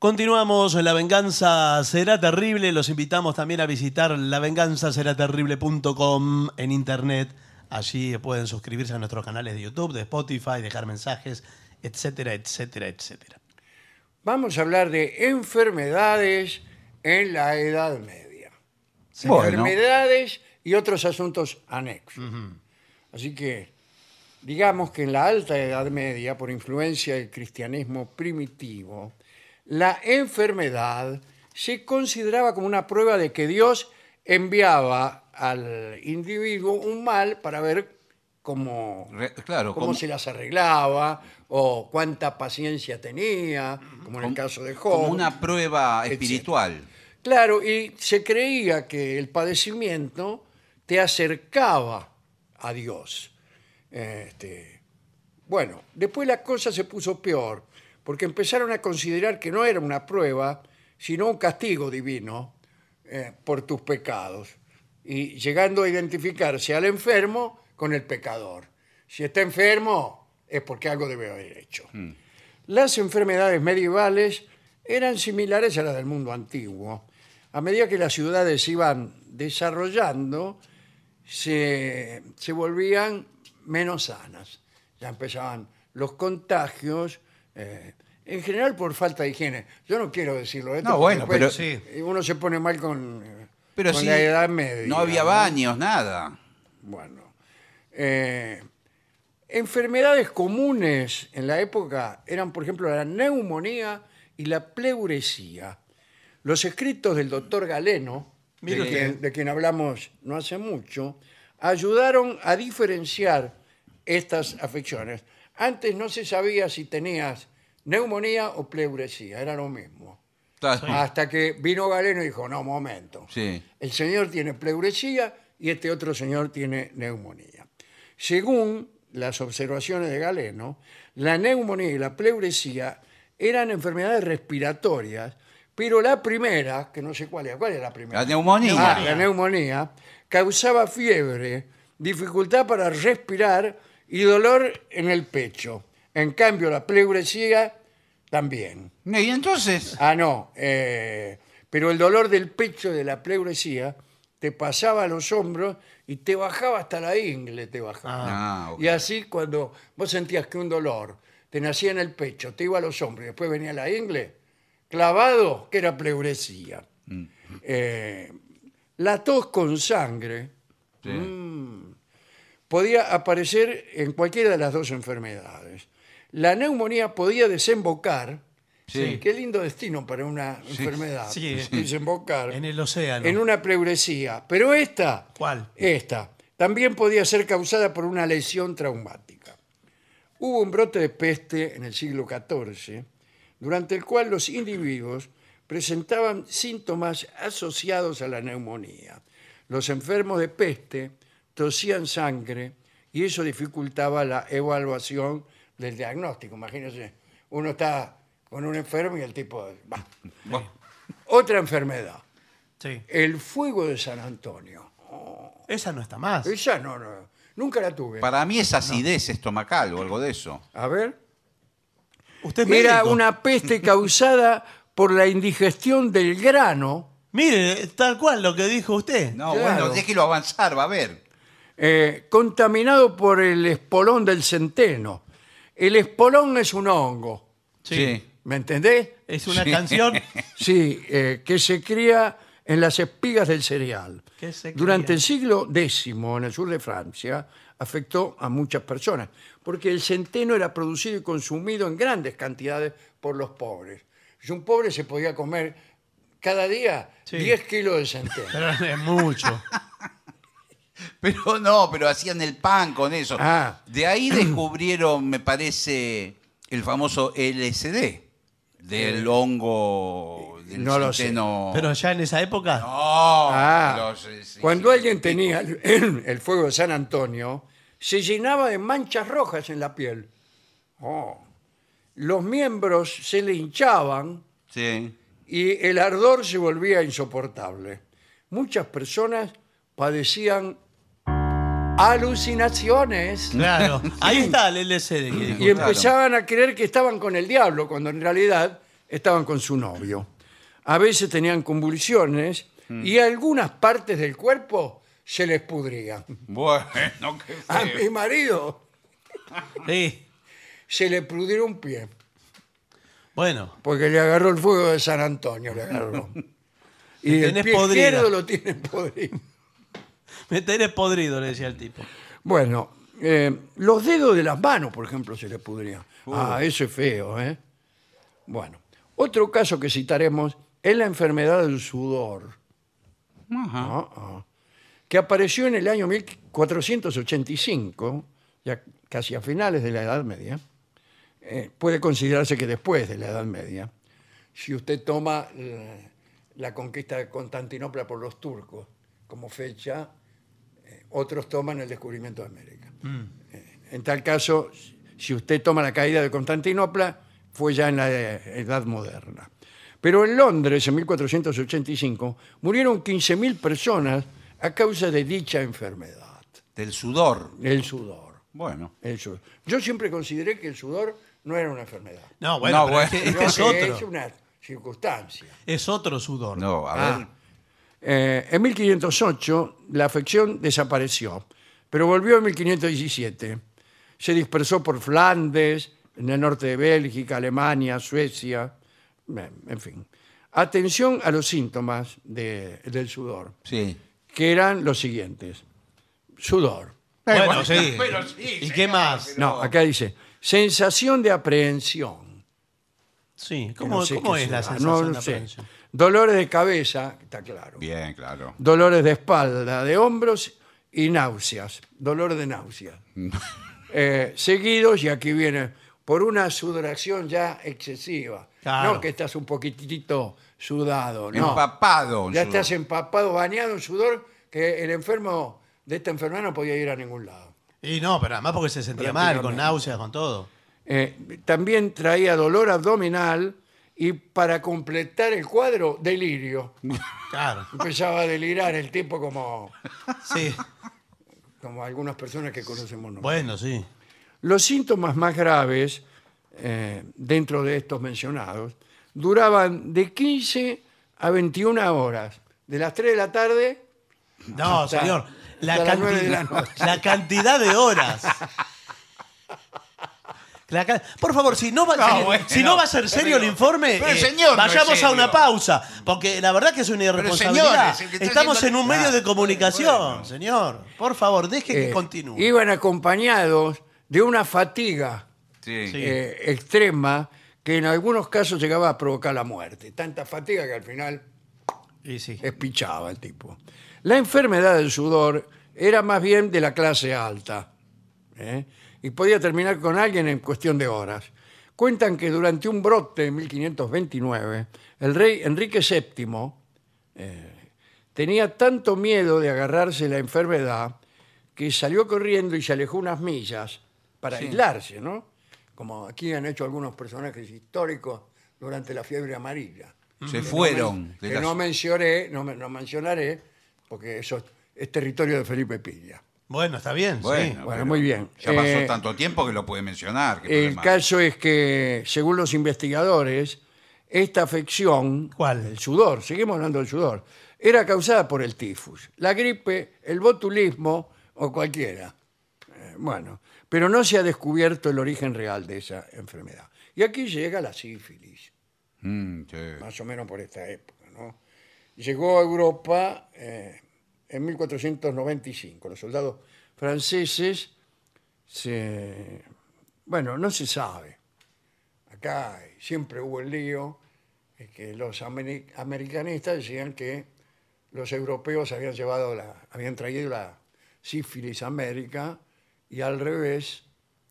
Continuamos, La Venganza Será Terrible. Los invitamos también a visitar lavenganzaseraterrible.com en internet. Allí pueden suscribirse a nuestros canales de YouTube, de Spotify, dejar mensajes, etcétera, etcétera, etcétera. Vamos a hablar de enfermedades en la Edad Media. Bueno. Enfermedades y otros asuntos anexos. Así que, digamos que en la Alta Edad Media, por influencia del cristianismo primitivo, la enfermedad se consideraba como una prueba de que Dios enviaba al individuo un mal para ver cómo, Re- claro, cómo se las arreglaba o cuánta paciencia tenía, como en el caso de Job. Como una prueba espiritual. Claro, y se creía que el padecimiento te acercaba a Dios. Este, bueno, después la cosa se puso peor, porque empezaron a considerar que no era una prueba, sino un castigo divino eh, por tus pecados, y llegando a identificarse al enfermo con el pecador. Si está enfermo, es porque algo debe haber hecho. Las enfermedades medievales eran similares a las del mundo antiguo. A medida que las ciudades iban desarrollando, se, se volvían menos sanas. Ya empezaban los contagios, eh, en general por falta de higiene. Yo no quiero decirlo esto. No, porque bueno, después, pero- eh, Uno se pone mal con, eh, Pero con sí, la edad media. no había baños, nada. Bueno. eh, enfermedades comunes en la época eran, por ejemplo, la neumonía y la pleuresía. Los escritos del doctor Galeno, de Mire usted. quien, de quien hablamos no hace mucho, ayudaron a diferenciar estas afecciones. Antes no se sabía si tenías neumonía o pleuresía, era lo mismo. Hasta que vino Galeno y dijo, no, momento. Sí. El señor tiene pleuresía y este otro señor tiene neumonía. Según las observaciones de Galeno, la neumonía y la pleuresía eran enfermedades respiratorias, pero la primera, que no sé cuál es, ¿cuál es la primera? La neumonía. Ah, la neumonía causaba fiebre, dificultad para respirar y dolor en el pecho. En cambio, la pleuresía también. Y entonces, Ah, no. eh, pero el dolor del pecho de la pleuresía te pasaba a los hombros y te bajaba hasta la ingle, te bajaba. Ah, ok. Y así cuando vos sentías que un dolor te nacía en el pecho, te iba a los hombros y después venía la ingle, clavado, que era pleuresía. Mm. Eh, la tos con sangre sí. Podía aparecer en cualquiera de las dos enfermedades. La neumonía podía desembocar, Sí. qué lindo destino para una enfermedad, Sí. desembocar En el océano. en una pleuresía. Pero esta, ¿Cuál? esta, también podía ser causada por una lesión traumática. Hubo un brote de peste en el siglo XIV, durante el cual los individuos presentaban síntomas asociados a la neumonía. Los enfermos de peste tosían sangre y eso dificultaba la evaluación del diagnóstico. Imagínense, uno está con un enfermo y el tipo... bah. Otra enfermedad, Sí. el fuego de San Antonio. Esa no está más. Esa no, no, nunca la tuve. para mí es acidez estomacal o algo de eso. A ver. Usted es Era médico. una peste causada por la indigestión del grano Mire, tal cual lo que dijo usted. No, Claro. bueno, déjelo avanzar, va a ver. Eh, contaminado por el espolón del centeno. El espolón es un hongo, Sí. ¿me entendés? Es una Sí. canción. Sí, eh, que se cría en las espigas del cereal. Que se Durante el siglo X, en el sur de Francia, afectó a muchas personas, porque el centeno era producido y consumido en grandes cantidades por los pobres. Si un pobre se podía comer cada día Sí. 10 kilos de centeno. Pero es mucho. Pero no, pero hacían el pan con eso. Ah. De ahí descubrieron, me parece, el famoso LSD, del hongo del Eh, no lo sé. Pero ya en esa época. No, Ah, pero sí, sí, cuando sí. alguien tenía el, el fuego de San Antonio, se llenaba de manchas rojas en la piel. Oh. Los miembros se le hinchaban Sí. y el ardor se volvía insoportable. Muchas personas padecían alucinaciones Claro. Ahí está el LCD que dijo. y claro. empezaban a creer que estaban con el diablo, cuando en realidad estaban con su novio. A veces tenían convulsiones y algunas partes del cuerpo se les pudrían. Bueno, qué A mi marido Sí. se le pudrió un pie Bueno, porque le agarró el fuego de San Antonio. Le agarró. Y el tenés pie podrida. izquierdo lo tiene podrido. me tenés podrido, le decía el tipo. Bueno, eh, los dedos de las manos, por ejemplo, se le pudrían. Ah, eso es feo, ¿eh? Bueno, otro caso que citaremos es la enfermedad del sudor, Ah, ah, que apareció en el año 1485, ya casi a finales de la Edad Media. Eh, puede considerarse que después de la Edad Media, si usted toma eh, la conquista de Constantinopla por los turcos como fecha, otros toman el descubrimiento de América. Eh, en tal caso, si usted toma la caída de Constantinopla, fue ya en la eh, Edad Moderna. Pero en Londres, en 1485, murieron 15.000 personas a causa de dicha enfermedad, Del sudor. el sudor. Bueno. el sudor. Yo siempre consideré que el sudor no era una enfermedad, No, bueno, No, bueno. Es, que, es otro. es una circunstancia. Es otro sudor. No, a Ah. ver. Eh, en 1508 la afección desapareció, pero volvió en 1517. Se dispersó por Flandes, en el norte de Bélgica, Alemania, Suecia, en fin. Atención a los síntomas de- del sudor, Sí. que eran los siguientes. Sudor. Bueno, bueno, sí. pero sí, ¿Y señor, qué más? No, acá dice, sensación de aprehensión. Sí, ¿cómo, no sé cómo qué es la será. sensación No, no de sé. aprehensión? Dolores de cabeza, está claro. Bien, claro. dolores de espalda, de hombros y náuseas, dolor de náuseas. Eh, seguidos, y aquí viene, por una sudoración ya excesiva. Claro. No que estás un poquitito sudado, no. Empapado. en ya sudor. estás empapado, bañado en sudor, que el enfermo de esta enfermedad no podía ir a ningún lado. Y no, pero además porque se sentía mal, con náuseas, con todo. Eh, también traía dolor abdominal y para completar el cuadro, delirio. Claro. Empezaba a delirar el tipo como, Sí. como algunas personas que conocemos nosotros. Bueno, sí. Los síntomas más graves, eh, dentro de estos mencionados, duraban de 15 a 21 horas, de las 3 de la tarde No, Hasta- señor. La, hasta las nueve de la cantidad, noche. la cantidad de horas. La Por favor, si no, va, No, si, bueno, si no va a ser serio el informe, pero el eh, señor no es vayamos a una serio. pausa. Porque la verdad que es una irresponsabilidad. es el que está Estamos en haciendo- un medio de comunicación, bueno. señor. Por favor, deje que eh, continúe. iban acompañados de una fatiga Sí. Sí. eh, extrema que en algunos casos llegaba a provocar la muerte. Tanta fatiga que al final Y sí. espichaba el tipo. La enfermedad del sudor era más bien de la clase alta ¿eh? Y podía terminar con alguien en cuestión de horas. Cuentan que durante un brote en 1529, el rey Enrique VII eh, tenía tanto miedo de agarrarse la enfermedad que salió corriendo y se alejó unas millas para aislarse, ¿no? Como aquí han hecho algunos personajes históricos durante la fiebre amarilla Se fueron. que no mencioné, no, no mencionaré, porque eso es territorio de Felipe Piña. Bueno, está bien, sí. Bueno, Bueno, pero muy bien. Ya pasó Eh, tanto tiempo que lo puede mencionar. ¿qué El problema? caso es que, según los investigadores, esta afección, ¿Cuál? el sudor, seguimos hablando del sudor, era causada por el tifus, la gripe, el botulismo o cualquiera. Eh, bueno, pero no se ha descubierto el origen real de esa enfermedad. Y aquí llega la sífilis. Mm, sí. más o menos por esta época. ¿no? Llegó a Europa eh, en 1495. Los soldados franceses, se, bueno, no se sabe. Acá siempre hubo el lío, es que los ameri- americanistas decían que los europeos habían llevado la, habían traído la sífilis a América y al revés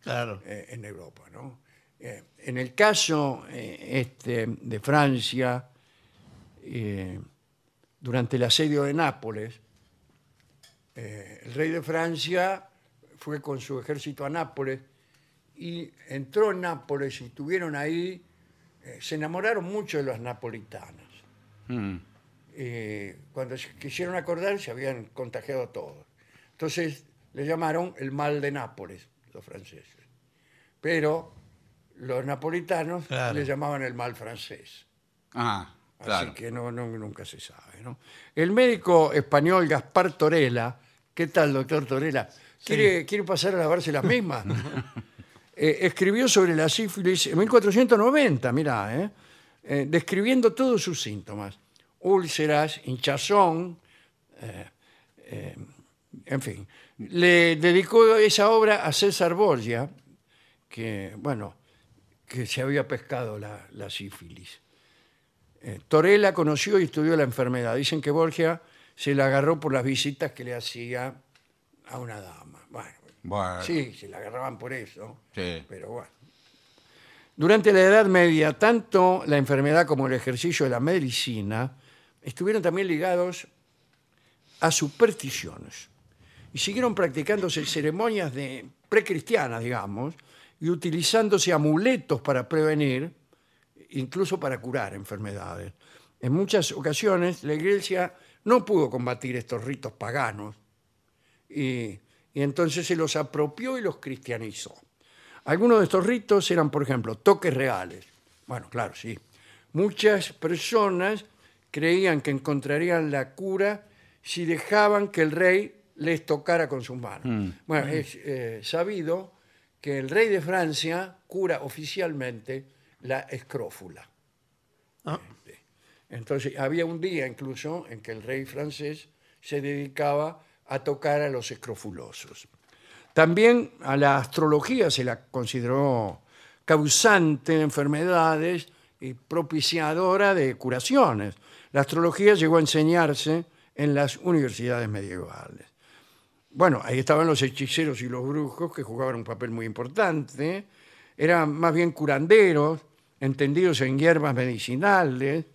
Claro. eh, en Europa. ¿no? Eh, en el caso eh, este, de Francia, durante el asedio de Nápoles, eh, el rey de Francia fue con su ejército a Nápoles y entró en Nápoles y estuvieron ahí, eh, se enamoraron mucho de las napolitanas. Mm. Eh, cuando se quisieron acordar se habían contagiado todos. Entonces le llamaron el mal de Nápoles, los franceses. Pero los napolitanos Claro. le llamaban el mal francés. Ah, claro. Así que no, no- nunca se sabe. ¿no? El médico español Gaspar Torella, ¿qué tal, doctor Torella? ¿Quiere, quiere pasar a lavarse las mismas? Eh, escribió sobre la sífilis en 1490, mirá, ¿eh? Eh, describiendo todos sus síntomas. Úlceras, hinchazón, eh, eh, en fin. Le dedicó esa obra a César Borgia, que, bueno, que se había pescado la, la sífilis. Eh, Torella conoció y estudió la enfermedad. Dicen que Borgia se la agarró por las visitas que le hacía a una dama. Bueno, Bueno. sí, se la agarraban por eso. Sí. Pero bueno. Durante la Edad Media, tanto la enfermedad como el ejercicio de la medicina estuvieron también ligados a supersticiones y siguieron practicándose ceremonias de precristianas, digamos, y utilizándose amuletos para prevenir, incluso para curar enfermedades. En muchas ocasiones la Iglesia no pudo combatir estos ritos paganos y, y entonces se los apropió y los cristianizó. Algunos de estos ritos eran, por ejemplo, toques reales. Bueno, claro, sí. Muchas personas creían que encontrarían la cura si dejaban que el rey les tocara con sus manos. Bueno, es eh, sabido que el rey de Francia cura oficialmente la escrófula. Ah, Entonces, había un día incluso en que el rey francés se dedicaba a tocar a los escrofulosos. También a la astrología se la consideró causante de enfermedades y propiciadora de curaciones. La astrología llegó a enseñarse en las universidades medievales. Bueno, ahí estaban los hechiceros y los brujos que jugaban un papel muy importante. Eran más bien curanderos, entendidos en hierbas medicinales.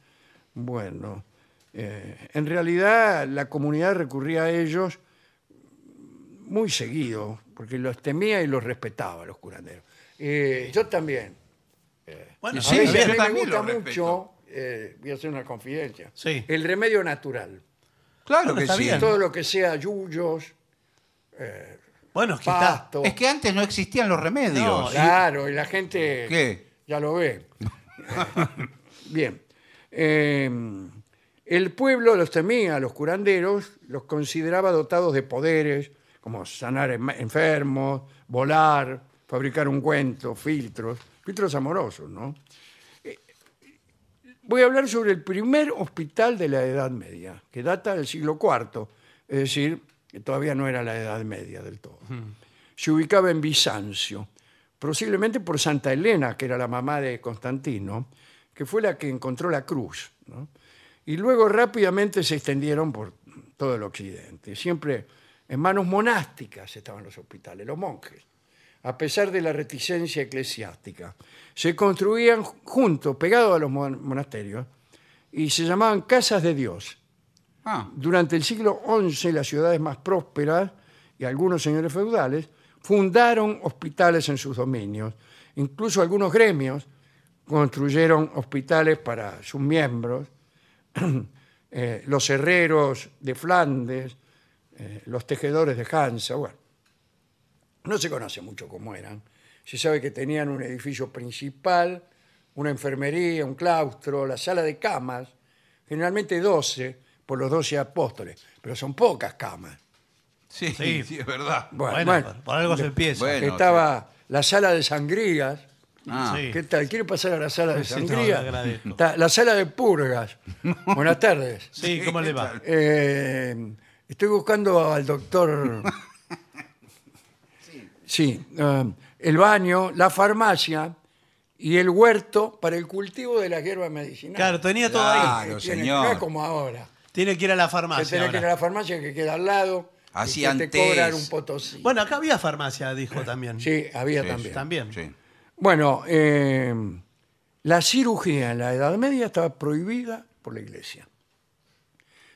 Bueno, eh, en realidad la comunidad recurría a ellos muy seguido, porque los temía y los respetaba, los curanderos. Eh, yo también. Bueno, Sí, a está veces yo bien. a mí me gusta mucho, eh, voy a hacer una confidencia, Sí. el remedio natural. Claro Bueno, que está sí. bien. Todo lo que sea yuyos, Bueno, es que está. Es que antes no existían los remedios. No, Claro, y la gente ¿Qué? ya lo ve. Eh, Bien. Eh, el pueblo los temía, los curanderos los consideraba dotados de poderes, como sanar em- enfermos, volar, fabricar ungüentos, filtros, filtros amorosos, ¿no? Eh, Voy a hablar sobre el primer hospital de la Edad Media, que data del siglo IV, es decir, que todavía no era la Edad Media del todo se ubicaba en Bizancio, posiblemente por Santa Elena, que era la mamá de Constantino, que fue la que encontró la cruz. ¿no? Y luego rápidamente se extendieron por todo el occidente. Siempre en manos monásticas estaban los hospitales, los monjes, a pesar de la reticencia eclesiástica. Se construían juntos, pegados a los mon- monasterios, y se llamaban casas de Dios. Ah, Durante el siglo XI, las ciudades más prósperas y algunos señores feudales fundaron hospitales en sus dominios. Incluso algunos gremios construyeron hospitales para sus miembros. Eh, los herreros de Flandes, eh, los tejedores de Hansa, bueno. No se conoce mucho cómo eran. Se sabe que tenían un edificio principal, una enfermería, un claustro, la sala de camas, generalmente 12 por los 12 apóstoles, pero son pocas camas. sí, Sí. sí, es verdad. Bueno, Bueno, bueno. por- por algo se empieza. Bueno. Estaba la sala de sangrías. Ah, Sí. ¿Qué tal? ¿Quiere pasar a la sala de Sí, no, le sangrías? agradezco. Está la sala de purgas. Buenas tardes. Sí, ¿cómo le va? Eh, estoy buscando al doctor. Sí, eh, el baño, la farmacia y el huerto para el cultivo de las hierbas medicinales. Claro, tenía todo ahí. Claro, Tiene- señor. No es como ahora. Tiene que ir a la Que farmacia. tenés que ir a ahora. la farmacia que queda al lado Así y que antes. cobran un potosí. Bueno, acá había farmacia, dijo también. sí, había Sí, también. También. sí. Bueno, eh, la cirugía en la Edad Media estaba prohibida por la Iglesia.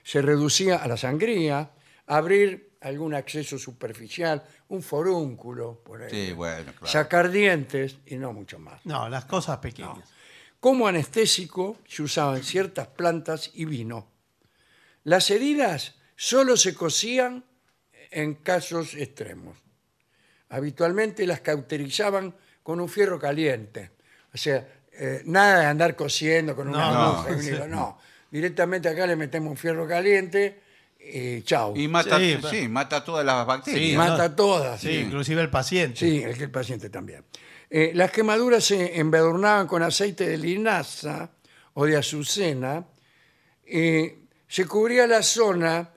Se reducía a la sangría, a abrir algún acceso superficial, un forúnculo, por ahí, Sí, bueno, claro. sacar dientes y no mucho más. No, las cosas pequeñas. Como anestésico se usaban ciertas plantas y vino. Las heridas solo se cosían en casos extremos. Habitualmente las cauterizaban con un fierro caliente. O sea, eh, nada de andar cosiendo con una No, aguja y un hilo, no. Directamente acá le metemos un fierro caliente y chau. Y mata, Sí, sí, mata todas las bacterias. Sí, Mata no. todas. Sí, inclusive el paciente. Sí, el que el paciente también. Eh, las quemaduras se embadurnaban con aceite de linaza o de azucena. y se cubría la zona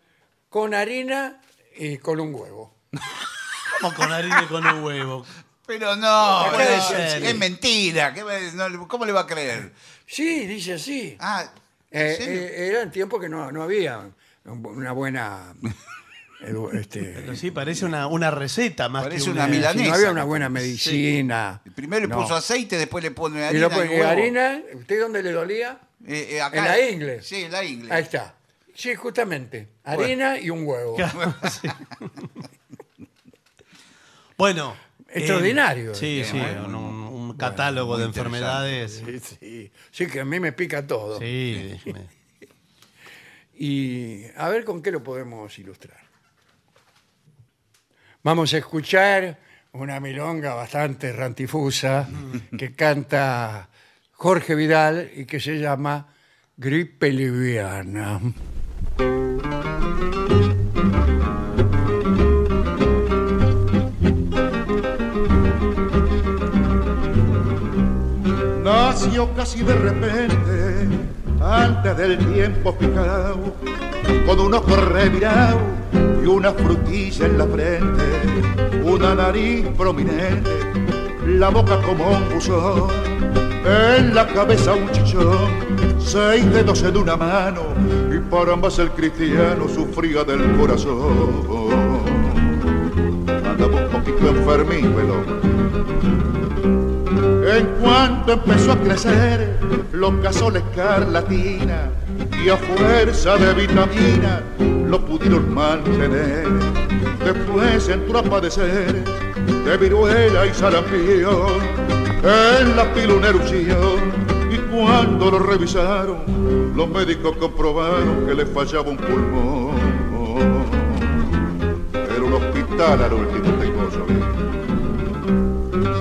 con harina y con un huevo. Como con harina y con un huevo. Pero no, puede es, ser. es mentira. ¿qué me- no, ¿Cómo le va a creer? Sí, dice así. Ah, ¿en Eh, serio? eh, eran tiempos que no, no había una buena... edu- este, Pero sí, parece una, una receta más Parece que una sí, milanesa. no había una buena medicina. Primero le No. puso aceite, después le pone Y harina. lo pone- y huevo. harina, ¿usted dónde le dolía? Eh, eh, acá- En la ingle. Sí, en la ingle. Ahí está. Sí, justamente. Harina y un huevo. Sí. Bueno. Extraordinario. eh, sí, Eh, sí, bueno, un, un catálogo de enfermedades. Sí, sí. Sí, que a mí me pica todo. Sí. Y a ver con qué lo podemos ilustrar. Vamos a escuchar una milonga bastante rantifusa que canta Jorge Vidal y que se llama Gripe Liviana. Nació casi de repente, antes del tiempo picado, con un ojo revirado y una frutilla en la frente, una nariz prominente, la boca como un buzón, en la cabeza un chichón, seis dedos en una mano, y para más el cristiano sufría del corazón. Andaba un poquito enfermito el hombre. En cuanto empezó a crecer, lo casó la escarlatina y a fuerza de vitamina lo pudieron mantener. Después entró a padecer de viruela y sarampión, en la erupción. Y cuando lo revisaron, los médicos comprobaron que le fallaba un pulmón. Era un hospital al último cosas.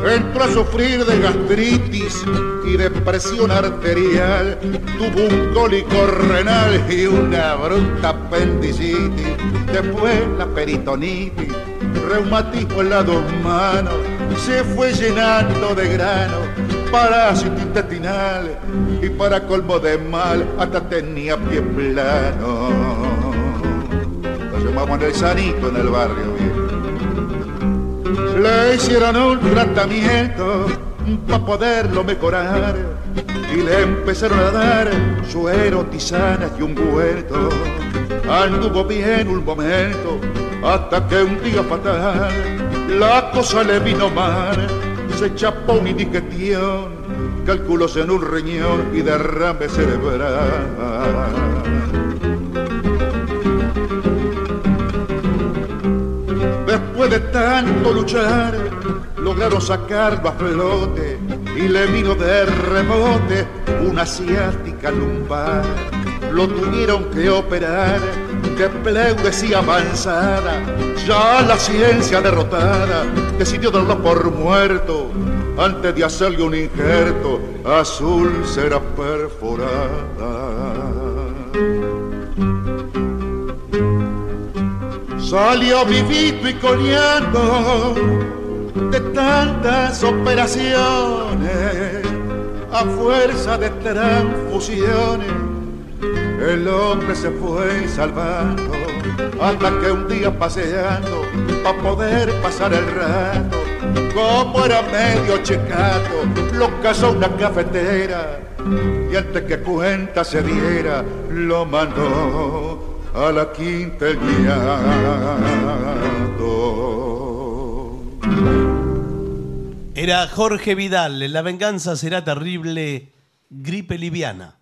Entró a sufrir de gastritis y de presión arterial, tuvo un cólico renal y una bruta apendicitis, después la peritonitis, reumatismo en las dos manos, se fue llenando de grano, parásito intestinal y para colmo de mal hasta tenía pie plano. Lo llamamos el sanito en el barrio, viejo. Le hicieron un tratamiento para poderlo mejorar y le empezaron a dar suero, tisanas y un huerto. Anduvo bien un momento hasta que un día fatal la cosa le vino mal. Se chapó una indigestión, calculos en un riñón y derrame cerebral. Luchar, lograron sacarlo a flote y le vino de rebote una ciática lumbar. Lo tuvieron que operar de pleuresía avanzada. Ya la ciencia derrotada decidió darlo por muerto antes de hacerle un injerto. Azul será perforada. Salió vivito y coleando de tantas operaciones a fuerza de transfusiones. El hombre se fue salvando hasta que un día paseando para poder pasar el rato. Como era medio checato, lo casó una cafetera y antes que cuenta se diera, lo mandó a la quinta el guiado. Era Jorge Vidal, La venganza será terrible, gripe liviana.